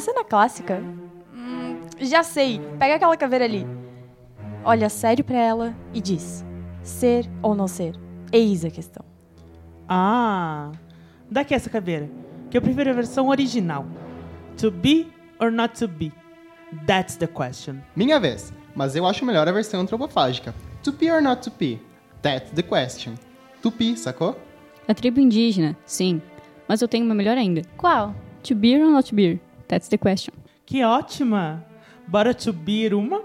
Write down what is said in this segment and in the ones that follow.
Uma cena clássica? Hum, já sei. Pega aquela caveira ali. Olha sério para ela e diz: ser ou não ser? Eis a questão. Ah, daqui essa caveira, que eu prefiro a versão original. To be or not to be? That's the question. Minha vez, mas eu acho melhor a versão antropofágica. To be or not to be? That's the question. Tupi, sacou? A tribo indígena, sim. Mas eu tenho uma melhor ainda. Qual? To be or not to be? That's the question. Que ótima! Bora be uma?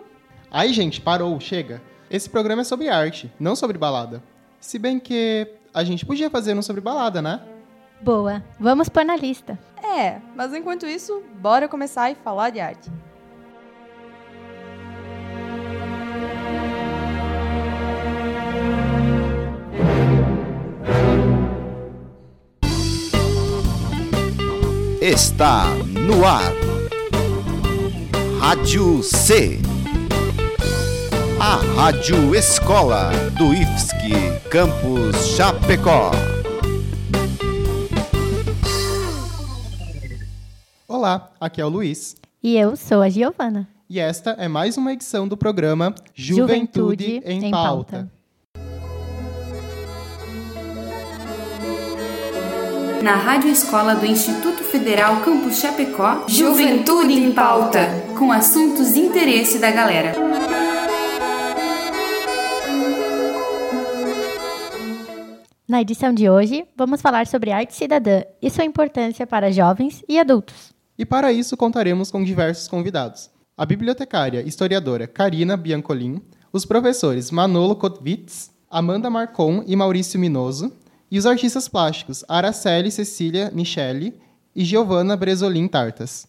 Aí, gente, parou, chega. Esse programa é sobre arte, não sobre balada. Se bem que a gente podia fazer um sobre balada, né? Boa, vamos pôr na lista. É, mas enquanto isso, bora começar a falar de arte. Está no ar. Rádio C. A Rádio Escola do IFSC Campus Chapecó. Olá, aqui é o Luiz. E eu sou a Giovana. E esta é mais uma edição do programa Juventude, Juventude em, em, Pauta. pauta. Na Rádio Escola do Instituto Federal Campus Chapecó, Juventude em Pauta, com assuntos de interesse da galera. Na edição de hoje, vamos falar sobre arte cidadã e sua importância para jovens e adultos. E para isso contaremos com diversos convidados. A bibliotecária e historiadora Karina Biancolin, os professores Manolo Kotwitz, Amanda Marcon e Maurício Minoso, e os artistas plásticos Araceli Cecília Michele e Giovanna Bresolin Tartas.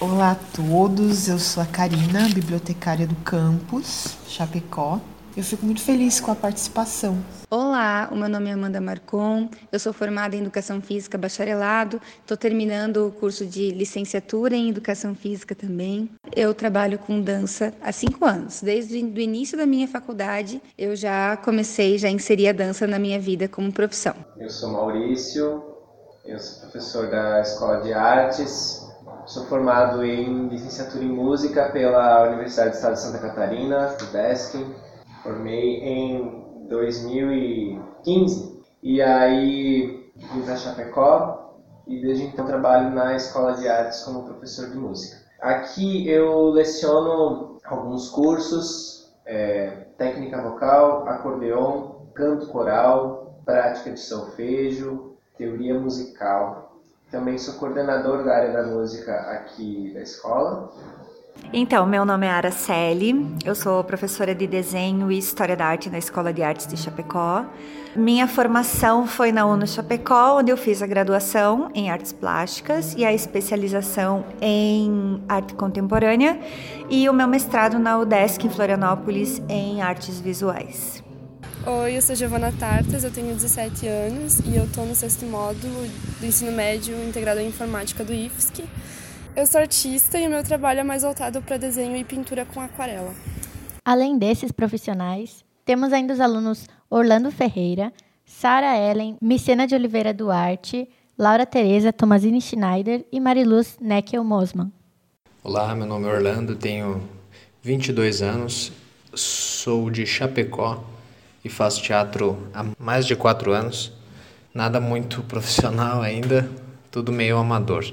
Olá a todos, eu sou a Karina, bibliotecária do campus Chapecó. Eu fico muito feliz com a participação. Olá, o meu nome é Amanda Marcon, eu sou formada em Educação Física bacharelado, estou terminando o curso de licenciatura em Educação Física também. Eu trabalho com dança há cinco anos. Desde o início da minha faculdade, eu já comecei, já inseri a dança na minha vida como profissão. Eu sou Maurício, eu sou professor da Escola de Artes, sou formado em licenciatura em Música pela Universidade do Estado de Santa Catarina, UDESC Formei em 2015 e aí vim para Chapecó e desde então trabalho na Escola de Artes como professor de música. Aqui eu leciono alguns cursos, é, técnica vocal, acordeon, canto coral, prática de solfejo, teoria musical. Também sou coordenador da área da música aqui da escola então, meu nome é Araceli, eu sou professora de desenho e história da arte na Escola de Artes de Chapecó. Minha formação foi na UNO Chapecó, onde eu fiz a graduação em artes plásticas e a especialização em arte contemporânea, e o meu mestrado na UDESC em Florianópolis em artes visuais. Oi, eu sou Giovana Tartas, eu tenho 17 anos e eu estou no sexto módulo do ensino médio integrado em informática do IFSC. Eu sou artista e o meu trabalho é mais voltado para desenho e pintura com aquarela. Além desses profissionais, temos ainda os alunos Orlando Ferreira, Sara Ellen, Micena de Oliveira Duarte, Laura Tereza Tomazini Schneider e Mariluz Neckel Mosman. Olá, meu nome é Orlando, tenho 22 anos, sou de Chapecó e faço teatro há mais de 4 anos. Nada muito profissional ainda, tudo meio amador.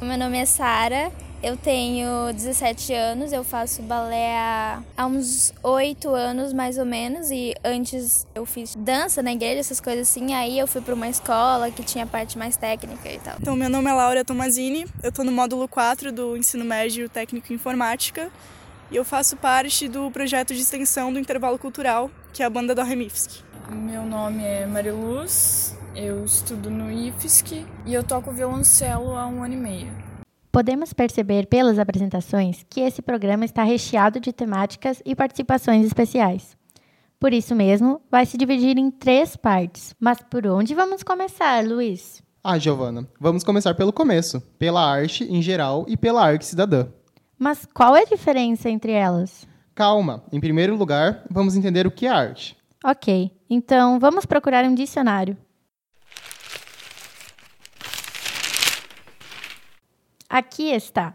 Meu nome é Sara, eu tenho 17 anos, eu faço balé há, há uns 8 anos mais ou menos e antes eu fiz dança na igreja, essas coisas assim, aí eu fui para uma escola que tinha parte mais técnica e tal. Então, meu nome é Laura Tomazini, eu estou no módulo 4 do ensino médio técnico em informática e eu faço parte do projeto de extensão do intervalo cultural, que é a banda da Remifsk. Meu nome é Mariluz, eu estudo no IFSC e eu toco violoncelo há um ano e meio. Podemos perceber pelas apresentações que esse programa está recheado de temáticas e participações especiais. Por isso mesmo, vai se dividir em três partes. Mas por onde vamos começar, Luiz? Ah, Giovana, vamos começar pelo começo, pela arte em geral e pela arte cidadã. Mas qual é a diferença entre elas? Calma, em primeiro lugar, vamos entender o que é arte. Ok, então vamos procurar um dicionário. Aqui está.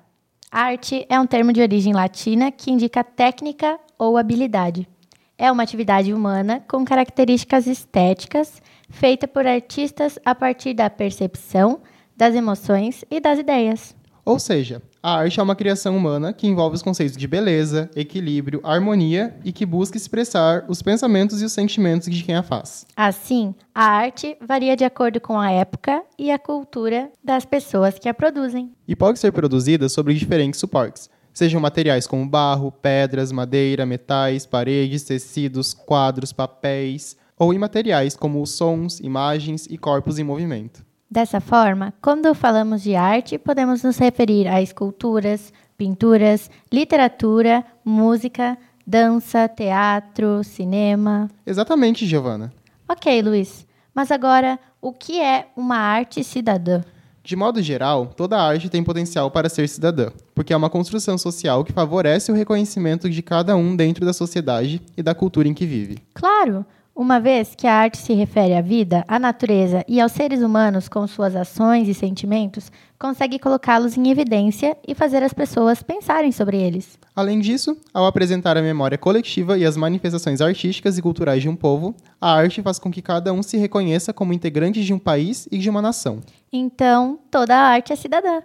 Arte é um termo de origem latina que indica técnica ou habilidade. É uma atividade humana com características estéticas, feita por artistas a partir da percepção, das emoções e das ideias. Ou seja, a arte é uma criação humana que envolve os conceitos de beleza, equilíbrio, harmonia e que busca expressar os pensamentos e os sentimentos de quem a faz. Assim, a arte varia de acordo com a época e a cultura das pessoas que a produzem. E pode ser produzida sobre diferentes suportes, sejam materiais como barro, pedras, madeira, metais, paredes, tecidos, quadros, papéis, ou em materiais como sons, imagens e corpos em movimento. Dessa forma, quando falamos de arte, podemos nos referir a esculturas, pinturas, literatura, música, dança, teatro, cinema. Exatamente, Giovana. Ok, Luiz. Mas agora, o que é uma arte cidadã? De modo geral, toda arte tem potencial para ser cidadã, porque é uma construção social que favorece o reconhecimento de cada um dentro da sociedade e da cultura em que vive. Claro! Uma vez que a arte se refere à vida, à natureza e aos seres humanos com suas ações e sentimentos, consegue colocá-los em evidência e fazer as pessoas pensarem sobre eles. Além disso, ao apresentar a memória coletiva e as manifestações artísticas e culturais de um povo, a arte faz com que cada um se reconheça como integrante de um país e de uma nação. Então, toda a arte é cidadã.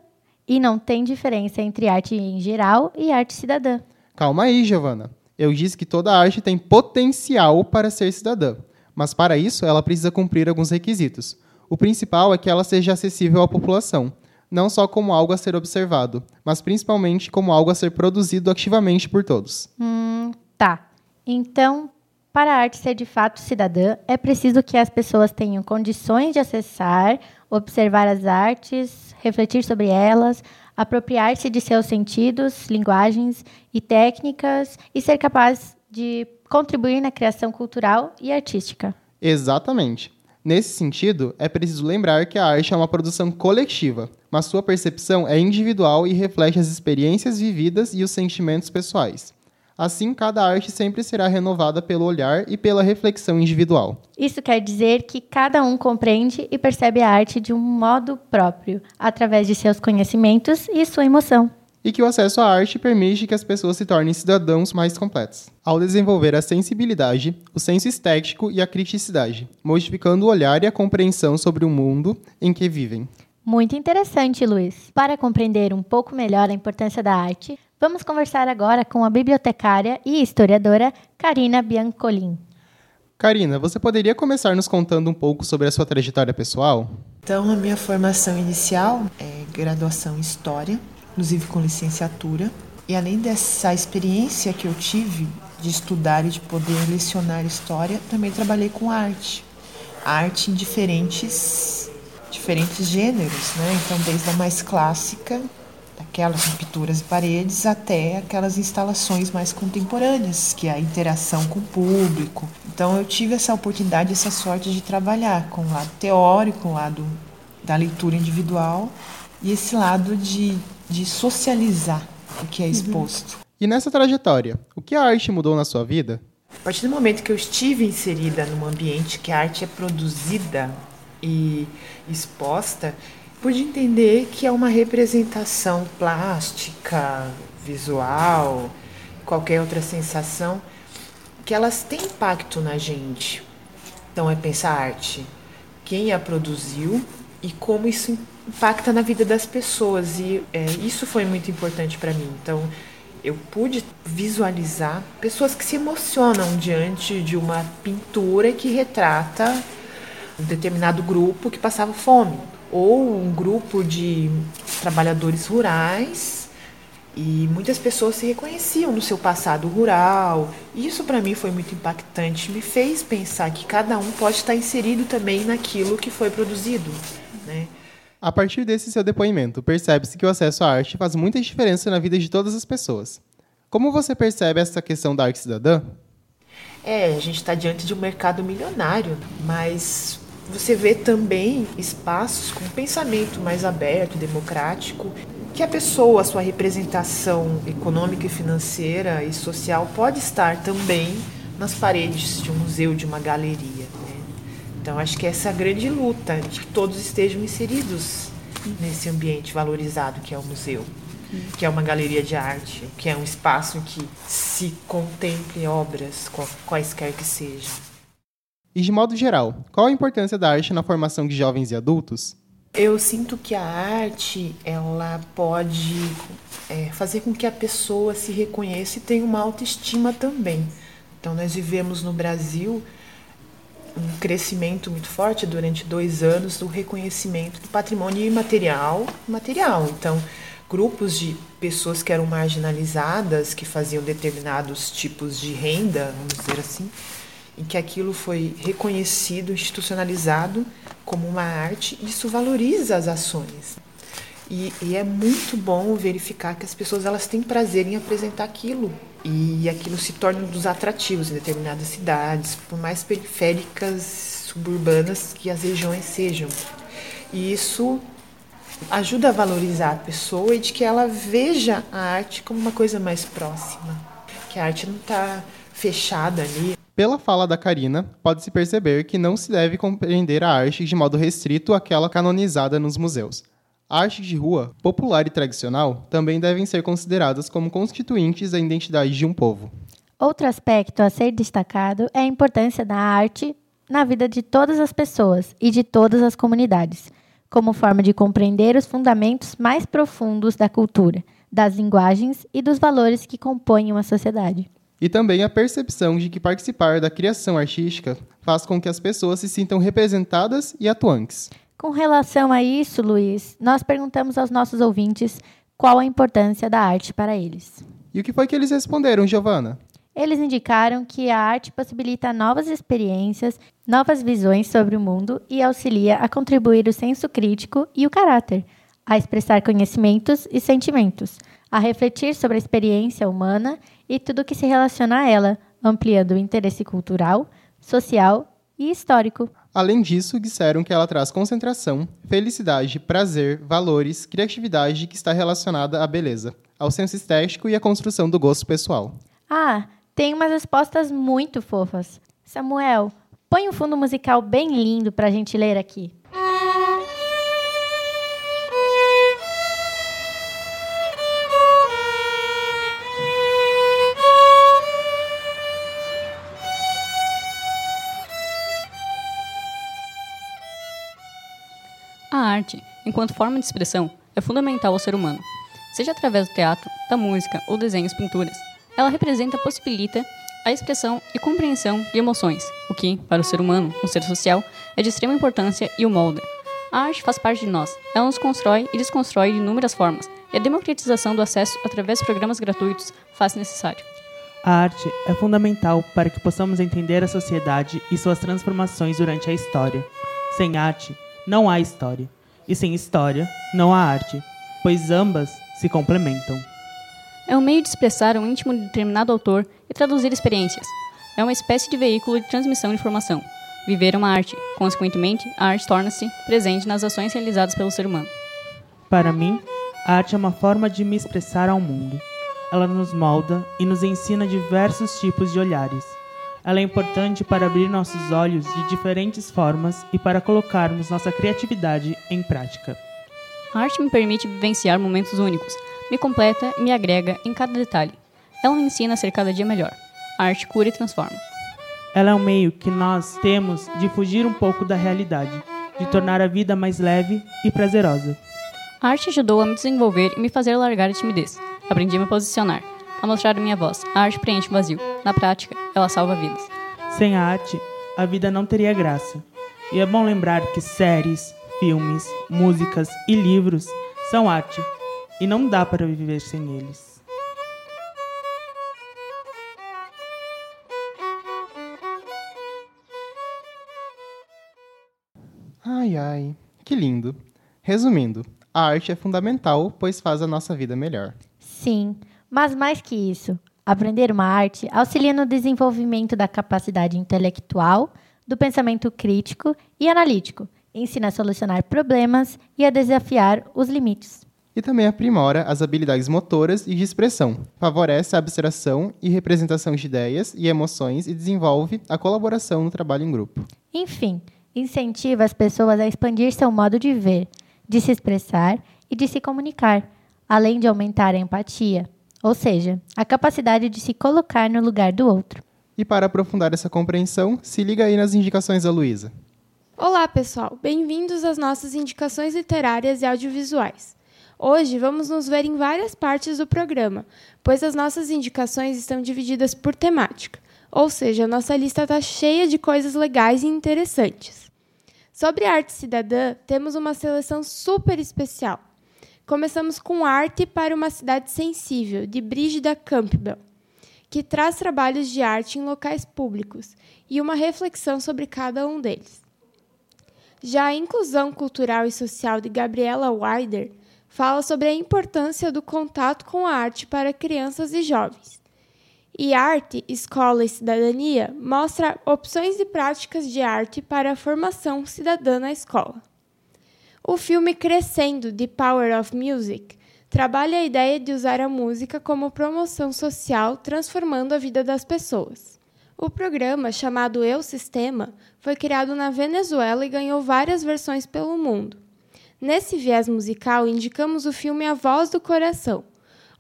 E não tem diferença entre arte em geral e arte cidadã. Calma aí, Giovana. Eu disse que toda arte tem potencial para ser cidadã, mas para isso ela precisa cumprir alguns requisitos. O principal é que ela seja acessível à população, não só como algo a ser observado, mas principalmente como algo a ser produzido ativamente por todos. Hum, tá. Então, para a arte ser de fato cidadã, é preciso que as pessoas tenham condições de acessar, observar as artes, refletir sobre elas, apropriar-se de seus sentidos, linguagens e técnicas e ser capaz de contribuir na criação cultural e artística. Exatamente. Nesse sentido, é preciso lembrar que a arte é uma produção coletiva, mas sua percepção é individual e reflete as experiências vividas e os sentimentos pessoais. Assim, cada arte sempre será renovada pelo olhar e pela reflexão individual. Isso quer dizer que cada um compreende e percebe a arte de um modo próprio, através de seus conhecimentos e sua emoção. E que o acesso à arte permite que as pessoas se tornem cidadãos mais completos, ao desenvolver a sensibilidade, o senso estético e a criticidade, modificando o olhar e a compreensão sobre o mundo em que vivem. Muito interessante, Luiz. Para compreender um pouco melhor a importância da arte, vamos conversar agora com a bibliotecária e historiadora Karina Biancolin. Karina, você poderia começar nos contando um pouco sobre a sua trajetória pessoal? Então, a minha formação inicial é graduação em História, inclusive com licenciatura. E além dessa experiência que eu tive de estudar e de poder lecionar História, também trabalhei com arte. Arte em diferentes diferentes gêneros, né? Então, desde a mais clássica, aquelas pinturas e paredes, até aquelas instalações mais contemporâneas, que é a interação com o público. Então, eu tive essa oportunidade, essa sorte de trabalhar com o lado teórico, com o lado da leitura individual e esse lado de, de socializar o que é exposto. Uhum. E nessa trajetória, o que a arte mudou na sua vida? A partir do momento que eu estive inserida num ambiente que a arte é produzida e exposta, pude entender que é uma representação plástica, visual, qualquer outra sensação, que elas têm impacto na gente. Então é pensar arte, quem a produziu e como isso impacta na vida das pessoas. E é, isso foi muito importante para mim. Então eu pude visualizar pessoas que se emocionam diante de uma pintura que retrata um determinado grupo que passava fome, ou um grupo de trabalhadores rurais e muitas pessoas se reconheciam no seu passado rural. Isso para mim foi muito impactante, me fez pensar que cada um pode estar inserido também naquilo que foi produzido, né? A partir desse seu depoimento, percebe-se que o acesso à arte faz muita diferença na vida de todas as pessoas. Como você percebe essa questão da arte cidadã? É, a gente está diante de um mercado milionário, mas você vê também espaços com pensamento mais aberto, democrático, que a pessoa, a sua representação econômica e financeira e social pode estar também nas paredes de um museu, de uma galeria. Né? Então acho que essa é a grande luta, de que todos estejam inseridos nesse ambiente valorizado que é o museu, que é uma galeria de arte, que é um espaço em que se contemple obras, quaisquer que sejam. E de modo geral, qual a importância da arte na formação de jovens e adultos? Eu sinto que a arte ela pode é, fazer com que a pessoa se reconheça e tenha uma autoestima também. Então nós vivemos no Brasil um crescimento muito forte durante dois anos do reconhecimento do patrimônio imaterial material. Então grupos de pessoas que eram marginalizadas, que faziam determinados tipos de renda, vamos dizer assim, em que aquilo foi reconhecido, institucionalizado como uma arte, isso valoriza as ações. E, e, é muito bom verificar que as pessoas elas têm prazer em apresentar aquilo e aquilo se torna um dos atrativos em determinadas cidades, por mais periféricas, suburbanas que as regiões sejam. E isso ajuda a valorizar a pessoa e de que ela veja a arte como uma coisa mais próxima, que a arte não está fechada ali. Pela fala da Karina, pode-se perceber que não se deve compreender a arte de modo restrito àquela canonizada nos museus. A arte de rua, popular e tradicional, também devem ser consideradas como constituintes da identidade de um povo. Outro aspecto a ser destacado é a importância da arte na vida de todas as pessoas e de todas as comunidades, como forma de compreender os fundamentos mais profundos da cultura, das linguagens e dos valores que compõem uma sociedade e também a percepção de que participar da criação artística faz com que as pessoas se sintam representadas e atuantes. Com relação a isso, Luiz, nós perguntamos aos nossos ouvintes qual a importância da arte para eles. E o que foi que eles responderam, Giovana? Eles indicaram que a arte possibilita novas experiências, novas visões sobre o mundo e auxilia a contribuir o senso crítico e o caráter, a expressar conhecimentos e sentimentos, a refletir sobre a experiência humana e tudo que se relaciona a ela, ampliando o interesse cultural, social e histórico. Além disso, disseram que ela traz concentração, felicidade, prazer, valores, criatividade que está relacionada à beleza, ao senso estético e à construção do gosto pessoal. Ah, tem umas respostas muito fofas. Samuel, põe um fundo musical bem lindo para a gente ler aqui. Enquanto forma de expressão, é fundamental ao ser humano. Seja através do teatro, da música ou desenhos pinturas, ela representa, possibilita a expressão e compreensão de emoções, o que, para o ser humano, um ser social, é de extrema importância e o molda. A arte faz parte de nós, ela nos constrói e desconstrói de inúmeras formas, e a democratização do acesso através de programas gratuitos faz necessário. A arte é fundamental para que possamos entender a sociedade e suas transformações durante a história. Sem arte, não há história e sem história não há arte, pois ambas se complementam. É um meio de expressar o íntimo de determinado autor e traduzir experiências. É uma espécie de veículo de transmissão de informação. Viver é uma arte, consequentemente, a arte torna-se presente nas ações realizadas pelo ser humano. Para mim, a arte é uma forma de me expressar ao mundo. Ela nos molda e nos ensina diversos tipos de olhares ela é importante para abrir nossos olhos de diferentes formas e para colocarmos nossa criatividade em prática. A arte me permite vivenciar momentos únicos, me completa e me agrega em cada detalhe. Ela me ensina a ser cada dia melhor. A arte cura e transforma. Ela é um meio que nós temos de fugir um pouco da realidade, de tornar a vida mais leve e prazerosa. A arte ajudou a me desenvolver e me fazer largar a timidez. Aprendi a me posicionar, a mostrar a minha voz. A arte preenche o vazio. Na prática, ela salva vidas. Sem a arte, a vida não teria graça. E é bom lembrar que séries, filmes, músicas e livros são arte, e não dá para viver sem eles. Ai ai, que lindo. Resumindo, a arte é fundamental, pois faz a nossa vida melhor. Sim, mas mais que isso, aprender uma arte auxilia no desenvolvimento da capacidade intelectual, do pensamento crítico e analítico, ensina a solucionar problemas e a desafiar os limites. E também aprimora as habilidades motoras e de expressão, favorece a abstração e representação de ideias e emoções e desenvolve a colaboração no trabalho em grupo. Enfim, incentiva as pessoas a expandir seu modo de ver, de se expressar e de se comunicar, além de aumentar a empatia, ou seja, a capacidade de se colocar no lugar do outro. E para aprofundar essa compreensão, se liga aí nas indicações da Luísa. Olá, pessoal! Bem-vindos às nossas indicações literárias e audiovisuais. Hoje vamos nos ver em várias partes do programa, pois as nossas indicações estão divididas por temática, ou seja, a nossa lista está cheia de coisas legais e interessantes. Sobre arte cidadã, temos uma seleção super especial. Começamos com Arte para uma Cidade Sensível, de Brígida Campbell, que traz trabalhos de arte em locais públicos e uma reflexão sobre cada um deles. Já a Inclusão Cultural e Social de Gabriela Wider fala sobre a importância do contato com a arte para crianças e jovens. E Arte, Escola e Cidadania mostra opções e práticas de arte para a formação cidadã na escola. O filme Crescendo, The Power of Music, trabalha a ideia de usar a música como promoção social, transformando a vida das pessoas. O programa, chamado Eu Sistema, foi criado na Venezuela e ganhou várias versões pelo mundo. Nesse viés musical, indicamos o filme A Voz do Coração,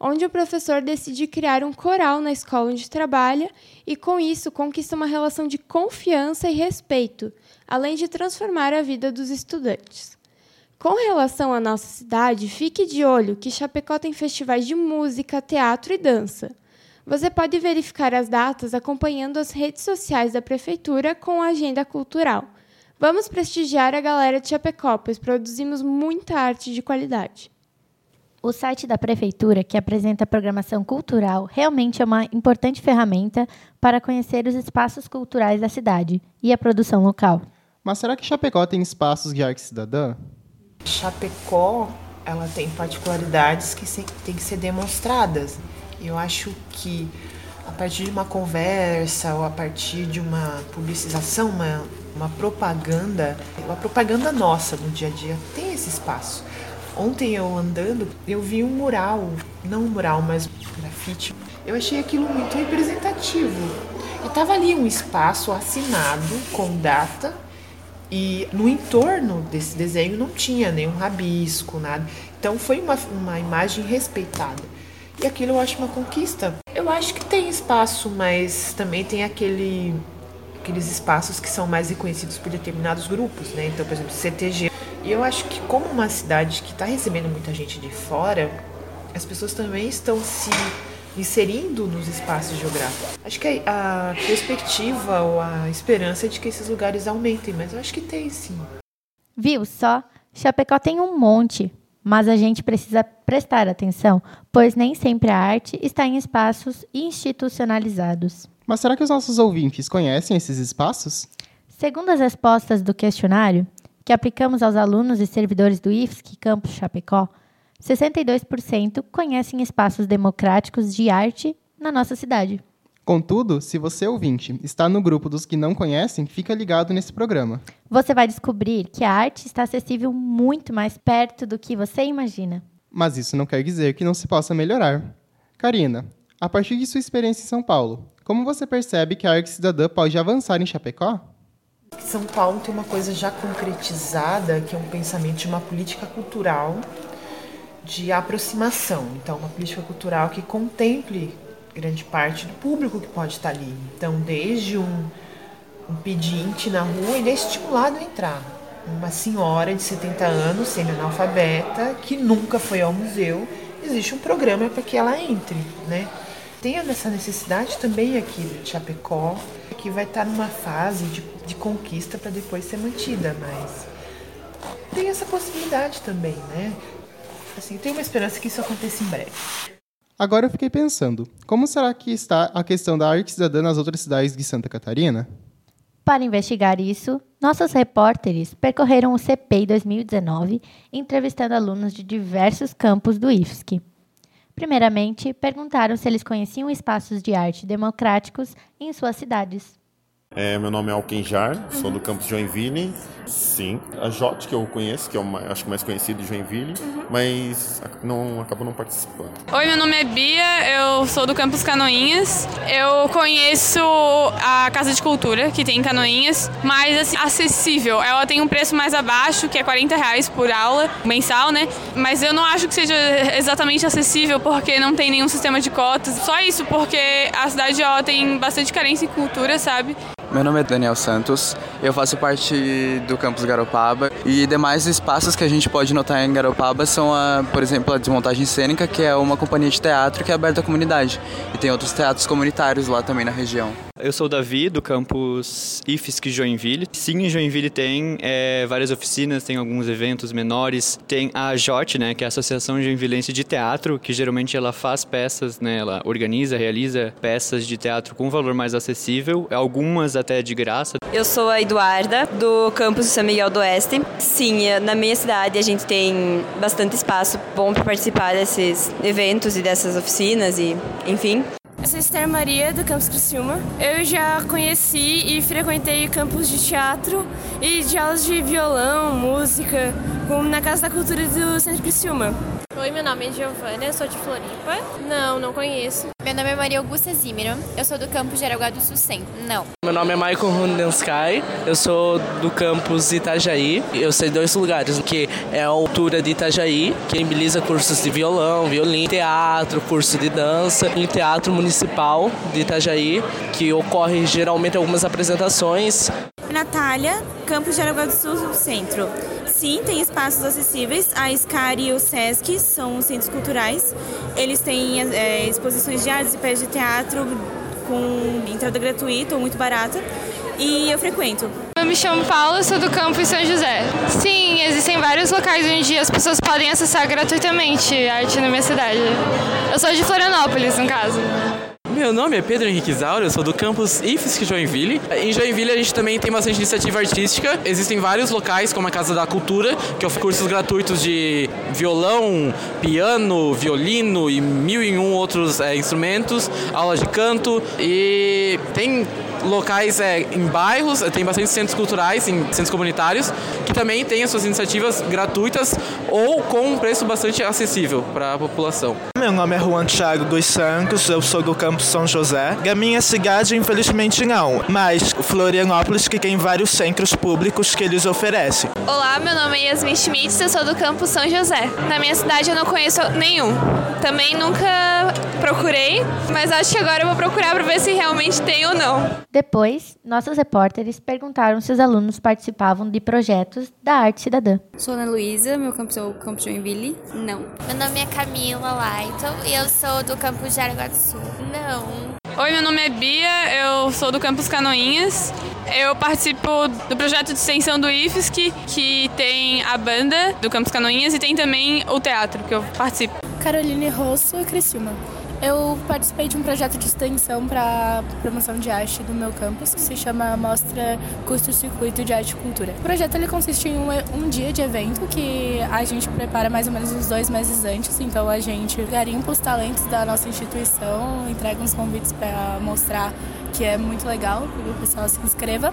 onde o professor decide criar um coral na escola onde trabalha e, com isso, conquista uma relação de confiança e respeito, além de transformar a vida dos estudantes. Com relação à nossa cidade, fique de olho que Chapecó tem festivais de música, teatro e dança. Você pode verificar as datas acompanhando as redes sociais da Prefeitura com a agenda cultural. Vamos prestigiar a galera de Chapecó, pois produzimos muita arte de qualidade. O site da Prefeitura, que apresenta a programação cultural, realmente é uma importante ferramenta para conhecer os espaços culturais da cidade e a produção local. Mas será que Chapecó tem espaços de arte cidadã? Chapecó, ela tem particularidades que têm que ser demonstradas. Eu acho que a partir de uma conversa ou a partir de uma publicização, uma, uma propaganda, uma propaganda nossa no dia a dia tem esse espaço. Ontem eu andando, eu vi um mural, não um mural, mas um grafite. Eu achei aquilo muito representativo. E tava ali um espaço assinado com data e no entorno desse desenho não tinha nenhum rabisco, nada. Então foi uma, uma imagem respeitada. E aquilo eu acho uma conquista. Eu acho que tem espaço, mas também tem aquele, aqueles espaços que são mais reconhecidos por determinados grupos, né? Então, por exemplo, CTG. E eu acho que como uma cidade que está recebendo muita gente de fora, as pessoas também estão se inserindo nos espaços geográficos. Acho que a perspectiva ou a esperança é de que esses lugares aumentem, mas eu acho que tem sim. Viu só? Chapecó tem um monte, mas a gente precisa prestar atenção, pois nem sempre a arte está em espaços institucionalizados. Mas será que os nossos ouvintes conhecem esses espaços? Segundo as respostas do questionário, que aplicamos aos alunos e servidores do IFSC Campus Chapecó, 62% conhecem espaços democráticos de arte na nossa cidade. Contudo, se você ouvinte está no grupo dos que não conhecem, fica ligado nesse programa. Você vai descobrir que a arte está acessível muito mais perto do que você imagina. Mas isso não quer dizer que não se possa melhorar. Karina, a partir de sua experiência em São Paulo, como você percebe que a arte cidadã pode avançar em Chapecó? São Paulo tem uma coisa já concretizada, que é um pensamento de uma política cultural de aproximação. Então, uma política cultural que contemple grande parte do público que pode estar ali. Então, desde um, um pedinte na rua, ele é estimulado a entrar. Uma senhora de 70 anos, semi-analfabeta, que nunca foi ao museu, existe um programa para que ela entre, né? Tem essa necessidade também aqui de Chapecó, que vai estar numa fase de, de conquista para depois ser mantida, mas tem essa possibilidade também, né? Assim, tenho uma esperança que isso aconteça em breve. Agora eu fiquei pensando, como será que está a questão da arte cidadã nas outras cidades de Santa Catarina? Para investigar isso, nossos repórteres percorreram o CPI 2019, entrevistando alunos de diversos campos do IFSC. Primeiramente, perguntaram se eles conheciam espaços de arte democráticos em suas cidades. É, meu nome é Alkenjar, sou do campus Joinville. Sim, a Jot, que eu conheço, que é o acho que mais conhecido de Joinville, mas não acabou não participando. Oi, meu nome é Bia, eu sou do campus Canoinhas. Eu conheço a Casa de Cultura, que tem em Canoinhas, mas assim, acessível. Ela tem um preço mais abaixo, que é 40 reais por aula, mensal, né? Mas eu não acho que seja exatamente acessível, porque não tem nenhum sistema de cotas. Só isso, porque a cidade ela tem bastante carência em cultura, sabe? Meu nome é Daniel Santos, eu faço parte do campus Garopaba e demais espaços que a gente pode notar em Garopaba são, a, por exemplo, a Desmontagem Cênica, que é uma companhia de teatro que é aberta à comunidade. E tem outros teatros comunitários lá também na região. Eu sou o Davi, do campus IFSC Joinville. Sim, em Joinville tem é, várias oficinas, tem alguns eventos menores. Tem a JOT, né, que é a Associação Joinvilense de Teatro, que geralmente ela faz peças, né, ela organiza, realiza peças de teatro com valor mais acessível, algumas até de graça. Eu sou a Eduarda, do campus São Miguel do Oeste. Sim, na minha cidade a gente tem bastante espaço bom para participar desses eventos e dessas oficinas e, enfim. Sou Esther Maria, do Campus Criciúma. Eu já conheci e frequentei campos de teatro e de aulas de violão, música, como na Casa da Cultura do Centro Criciúma. Oi, meu nome é Giovana, eu sou de Floripa. Não, não conheço. Meu nome é Maria Augusta Zimmermann, eu sou do campus de Araguá do Sul Centro. Não. Meu nome é Michael Rundensky, eu sou do campus Itajaí. Eu sei dois lugares, que é a altura de Itajaí, que embeliza cursos de violão, violino, teatro, curso de dança, e teatro municipal de Itajaí, que ocorre geralmente algumas apresentações. Natália, campus de Araguá do Sul Centro. Sim, tem espaços acessíveis. A SCAR e o SESC são centros culturais. Eles têm é, exposições de artes e peças de teatro com entrada gratuita ou muito barata. E eu frequento. Eu me chamo Paula, sou do campus São José. Sim, existem vários locais onde as pessoas podem acessar gratuitamente arte na minha cidade. Eu sou de Florianópolis, no caso. Meu nome é Pedro Henrique Zaura, eu sou do campus IFSC Joinville. Em Joinville a gente também tem bastante iniciativa artística. Existem vários locais, como a Casa da Cultura, que oferece cursos gratuitos de violão, piano, violino e mil e um outros é, instrumentos, aulas de canto. E tem locais é, em bairros, tem bastante centros culturais, em centros comunitários, que também têm as suas iniciativas gratuitas ou com um preço bastante acessível para a população. Meu nome é Juan Thiago dos Santos, eu sou do campus São José. E a minha cidade, infelizmente, não, mas Florianópolis, que tem vários centros públicos que eles oferecem. Olá, meu nome é Yasmin Schmitz, eu sou do campus São José. Na minha cidade eu não conheço nenhum. Também nunca procurei, mas acho que agora eu vou procurar para ver se realmente tem ou não. Depois, nossos repórteres perguntaram se os alunos participavam de projetos da arte cidadã. Sou Ana Luísa, meu campus é o campus Joinville. Não. Meu nome é Camila Lighton e eu sou do campus de Araguá do Sul. Não. Oi, meu nome é Bia, eu sou do campus Canoinhas. Eu participo do projeto de extensão do IFSC, que tem a banda do campus Canoinhas e tem também o teatro, que eu participo. Caroline Rosso, Criciúma. Eu participei de um projeto de extensão para promoção de arte do meu campus, que se chama Mostra Custo Circuito de Arte e Cultura. O projeto ele consiste em um, um, dia de evento que a gente prepara mais ou menos uns dois meses antes. Então a gente garimpa os talentos da nossa instituição, entrega uns convites para mostrar que é muito legal, que o pessoal se inscreva.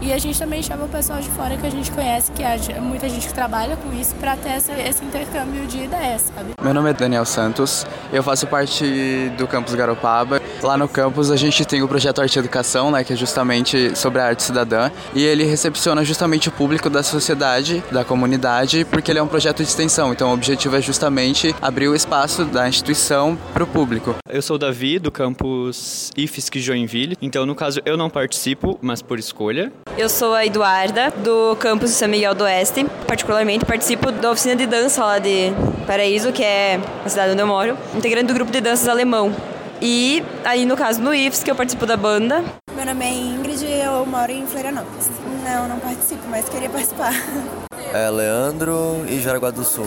E a gente também chama o pessoal de fora que a gente conhece, que há muita gente que trabalha com isso, para ter essa, esse intercâmbio de ideias, sabe? Meu nome é Daniel Santos, eu faço parte do campus Garopaba. Lá no campus a gente tem o projeto Arte e Educação, né, que é justamente sobre a arte cidadã, e ele recepciona justamente o público da sociedade, da comunidade, porque ele é um projeto de extensão. Então o objetivo é justamente abrir o espaço da instituição para o público. Eu sou o Davi, do campus IFSC Joinville. Então, no caso, eu não participo, mas por escolha. Eu sou a Eduarda, do campus São Miguel do Oeste. Particularmente, participo da oficina de dança lá de Paraíso, que é a cidade onde eu moro, integrante do grupo de danças alemão. E aí, no caso, no IFS, que eu participo da banda. Meu nome é Ingrid e eu moro em Florianópolis. Não, não participo, mas queria participar. É Leandro e Jaraguá do Sul.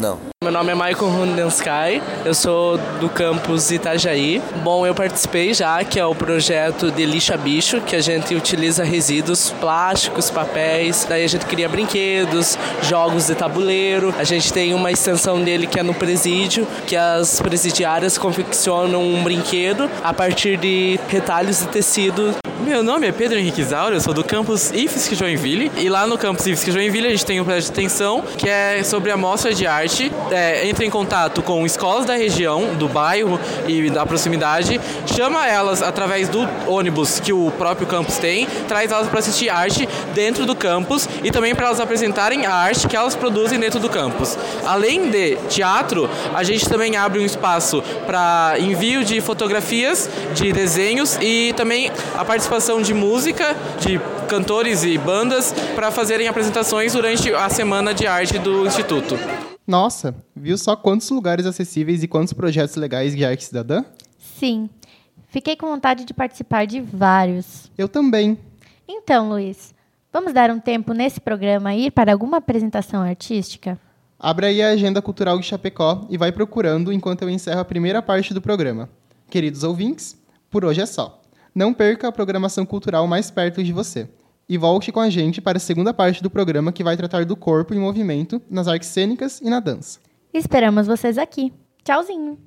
Não. Meu nome é Michael Rundensky, eu sou do campus Itajaí. Bom, eu participei já, que é o projeto de lixa bicho, que a gente utiliza resíduos plásticos, papéis, daí a gente cria brinquedos, jogos de tabuleiro. A gente tem uma extensão dele que é no presídio, que as presidiárias confeccionam um brinquedo a partir de retalhos de tecido Meu nome é Pedro Henrique Zaura, eu sou do campus IFSC Joinville. E lá no campus IFSC Joinville a gente tem um projeto de extensão que é sobre a mostra de arte. É, entra em contato com escolas da região, do bairro e da proximidade, chama elas através do ônibus que o próprio campus tem, traz elas para assistir arte dentro do campus e também para elas apresentarem a arte que elas produzem dentro do campus. Além de teatro, a gente também abre um espaço para envio de fotografias, de desenhos e também a participação participação de música, de cantores e bandas para fazerem apresentações durante a semana de arte do Instituto. Nossa, viu só quantos lugares acessíveis e quantos projetos legais de arte cidadã? Sim. Fiquei com vontade de participar de vários. Eu também. Então, Luiz, vamos dar um tempo nesse programa e ir para alguma apresentação artística? Abra aí a agenda cultural de Chapecó e vai procurando enquanto eu encerro a primeira parte do programa. Queridos ouvintes, por hoje é só. Não perca a programação cultural mais perto de você. E volte com a gente para a segunda parte do programa que vai tratar do corpo em movimento nas artes cênicas e na dança. Esperamos vocês aqui. Tchauzinho!